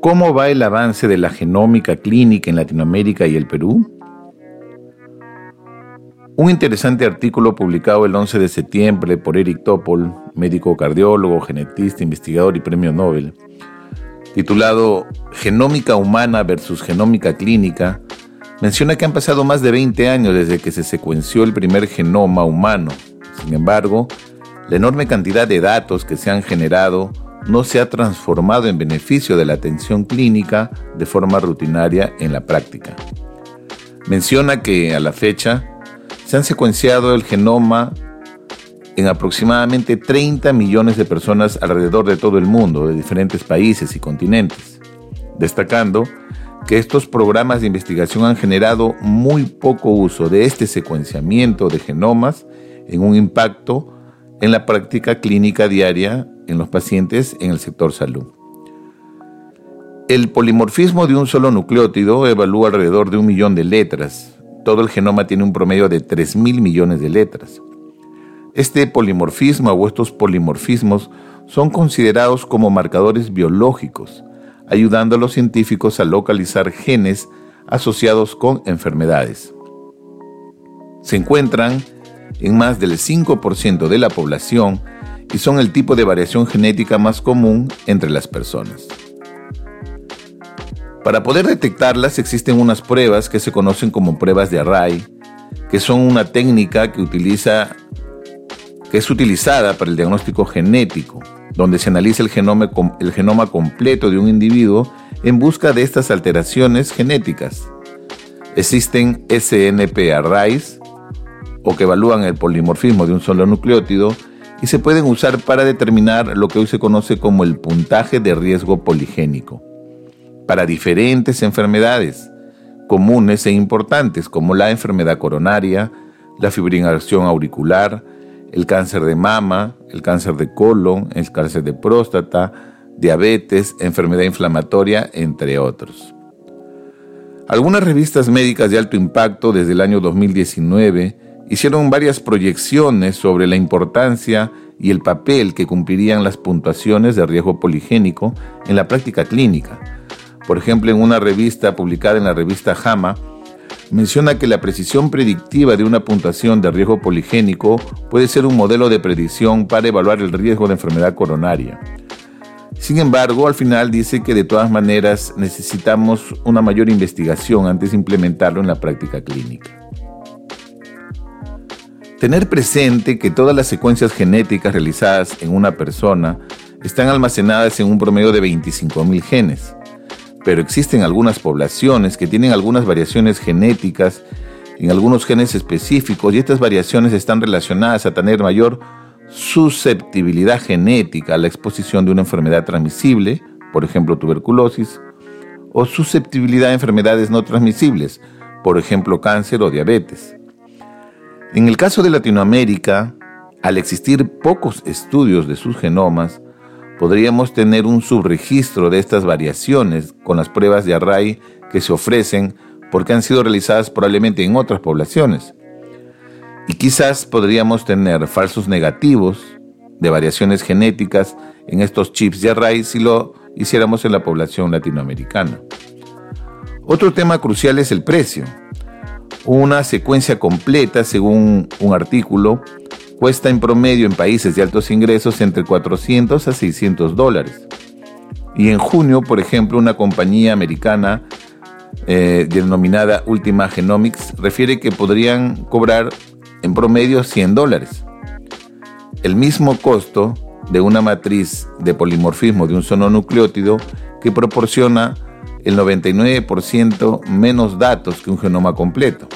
¿Cómo va el avance de la genómica clínica en Latinoamérica y el Perú? Un interesante artículo publicado el 11 de septiembre por Eric Topol, médico cardiólogo, genetista, investigador y premio Nobel, titulado Genómica humana versus genómica clínica, menciona que han pasado más de 20 años desde que se secuenció el primer genoma humano. Sin embargo, la enorme cantidad de datos que se han generado no se ha transformado en beneficio de la atención clínica de forma rutinaria en la práctica. Menciona que a la fecha se han secuenciado el genoma en aproximadamente 30 millones de personas alrededor de todo el mundo, de diferentes países y continentes, destacando que estos programas de investigación han generado muy poco uso de este secuenciamiento de genomas en un impacto en la práctica clínica diaria en los pacientes en el sector salud. El polimorfismo de un solo nucleótido evalúa alrededor de un millón de letras. Todo el genoma tiene un promedio de 3.000 millones de letras. Este polimorfismo o estos polimorfismos son considerados como marcadores biológicos, ayudando a los científicos a localizar genes asociados con enfermedades. Se encuentran en más del 5% de la población y son el tipo de variación genética más común entre las personas. Para poder detectarlas existen unas pruebas que se conocen como pruebas de array, que son una técnica que, utiliza, que es utilizada para el diagnóstico genético, donde se analiza el genoma, el genoma completo de un individuo en busca de estas alteraciones genéticas. Existen SNP arrays, o que evalúan el polimorfismo de un solo nucleótido, y se pueden usar para determinar lo que hoy se conoce como el puntaje de riesgo poligénico para diferentes enfermedades comunes e importantes como la enfermedad coronaria, la fibrinación auricular, el cáncer de mama, el cáncer de colon, el cáncer de próstata, diabetes, enfermedad inflamatoria, entre otros. Algunas revistas médicas de alto impacto desde el año 2019 hicieron varias proyecciones sobre la importancia y el papel que cumplirían las puntuaciones de riesgo poligénico en la práctica clínica. Por ejemplo, en una revista publicada en la revista JAMA, menciona que la precisión predictiva de una puntuación de riesgo poligénico puede ser un modelo de predicción para evaluar el riesgo de enfermedad coronaria. Sin embargo, al final dice que de todas maneras necesitamos una mayor investigación antes de implementarlo en la práctica clínica. Tener presente que todas las secuencias genéticas realizadas en una persona están almacenadas en un promedio de 25.000 genes, pero existen algunas poblaciones que tienen algunas variaciones genéticas en algunos genes específicos y estas variaciones están relacionadas a tener mayor susceptibilidad genética a la exposición de una enfermedad transmisible, por ejemplo tuberculosis, o susceptibilidad a enfermedades no transmisibles, por ejemplo cáncer o diabetes. En el caso de Latinoamérica, al existir pocos estudios de sus genomas, podríamos tener un subregistro de estas variaciones con las pruebas de array que se ofrecen porque han sido realizadas probablemente en otras poblaciones. Y quizás podríamos tener falsos negativos de variaciones genéticas en estos chips de array si lo hiciéramos en la población latinoamericana. Otro tema crucial es el precio. Una secuencia completa, según un artículo, cuesta en promedio en países de altos ingresos entre 400 a 600 dólares. Y en junio, por ejemplo, una compañía americana eh, denominada Ultima Genomics refiere que podrían cobrar en promedio 100 dólares. El mismo costo de una matriz de polimorfismo de un solo nucleótido que proporciona el 99% menos datos que un genoma completo.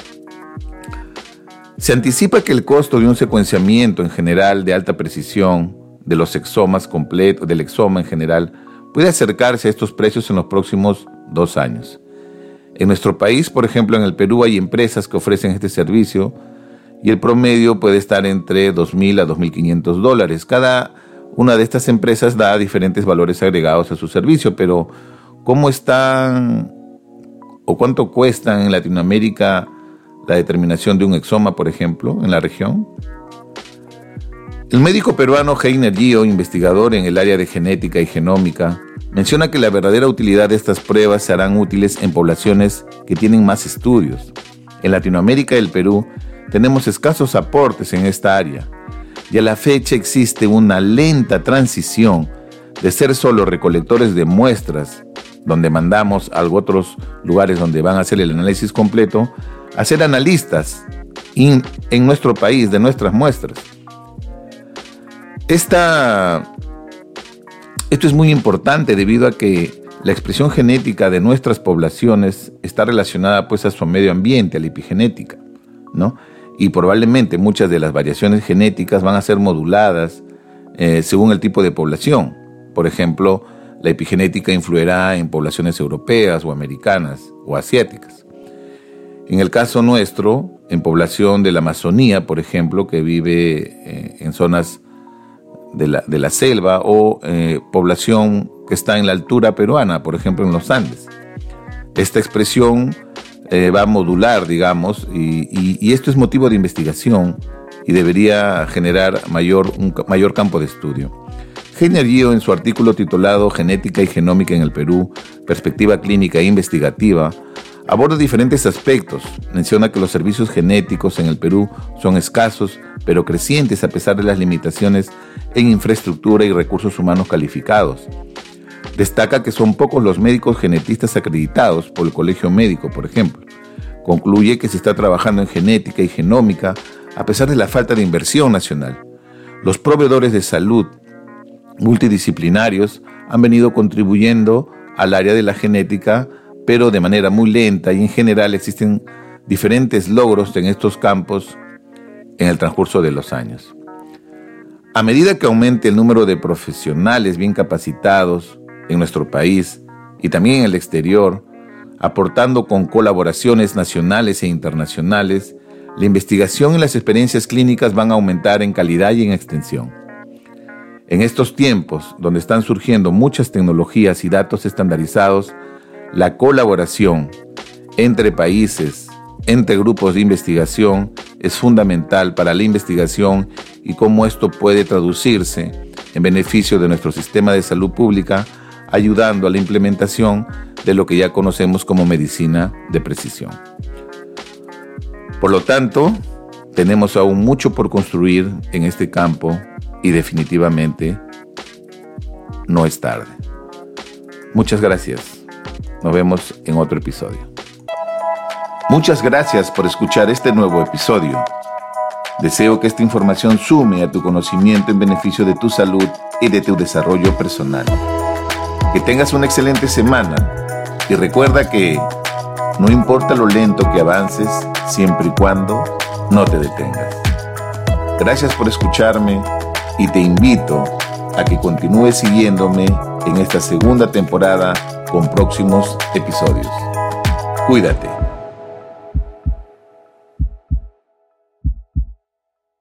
Se anticipa que el costo de un secuenciamiento en general de alta precisión de los exomas completos, del exoma en general, puede acercarse a estos precios en los próximos dos años. En nuestro país, por ejemplo, en el Perú hay empresas que ofrecen este servicio y el promedio puede estar entre 2.000 a 2.500 dólares. Cada una de estas empresas da diferentes valores agregados a su servicio, pero ¿cómo están o cuánto cuestan en Latinoamérica la determinación de un exoma, por ejemplo, en la región? El médico peruano Heiner Gio, investigador en el área de genética y genómica, menciona que la verdadera utilidad de estas pruebas serán útiles en poblaciones que tienen más estudios. En Latinoamérica y el Perú tenemos escasos aportes en esta área y a la fecha existe una lenta transición de ser solo recolectores de muestras, donde mandamos a otros lugares donde van a hacer el análisis completo, a ser analistas en nuestro país de nuestras muestras. Esta, esto es muy importante debido a que la expresión genética de nuestras poblaciones está relacionada pues a su medio ambiente, a la epigenética, ¿no? Y probablemente muchas de las variaciones genéticas van a ser moduladas eh, según el tipo de población. Por ejemplo, la epigenética influirá en poblaciones europeas o americanas o asiáticas. En el caso nuestro, en población de la Amazonía, por ejemplo, que vive eh, en zonas de la, selva o eh, población que está en la altura peruana, por ejemplo en los Andes. Esta expresión eh, va a modular, digamos, y, esto es motivo de investigación y debería generar mayor, un mayor campo de estudio. Heiner Gio, en su artículo titulado Genética y Genómica en el Perú, Perspectiva Clínica e Investigativa, aborda diferentes aspectos. Menciona que los servicios genéticos en el Perú son escasos, pero crecientes a pesar de las limitaciones en infraestructura y recursos humanos calificados. Destaca que son pocos los médicos genetistas acreditados por el Colegio Médico, por ejemplo. Concluye que se está trabajando en genética y genómica a pesar de la falta de inversión nacional. Los proveedores de salud multidisciplinarios han venido contribuyendo al área de la genética, pero de manera muy lenta y en general existen diferentes logros en estos campos en el transcurso de los años. A medida que aumente el número de profesionales bien capacitados en nuestro país y también en el exterior, aportando con colaboraciones nacionales e internacionales, la investigación y las experiencias clínicas van a aumentar en calidad y en extensión. En estos tiempos, donde están surgiendo muchas tecnologías y datos estandarizados, la colaboración entre países, entre grupos de investigación, es fundamental para la investigación y cómo esto puede traducirse en beneficio de nuestro sistema de salud pública, ayudando a la implementación de lo que ya conocemos como medicina de precisión. Por lo tanto, tenemos aún mucho por construir en este campo y definitivamente no es tarde. Muchas gracias. Nos vemos en otro episodio. Muchas gracias por escuchar este nuevo episodio. Deseo que esta información sume a tu conocimiento en beneficio de tu salud y de tu desarrollo personal. Que tengas una excelente semana y recuerda que no importa lo lento que avances, siempre y cuando no te detengas. Gracias por escucharme y te invito a que continúes siguiéndome en esta segunda temporada con próximos episodios. Cuídate.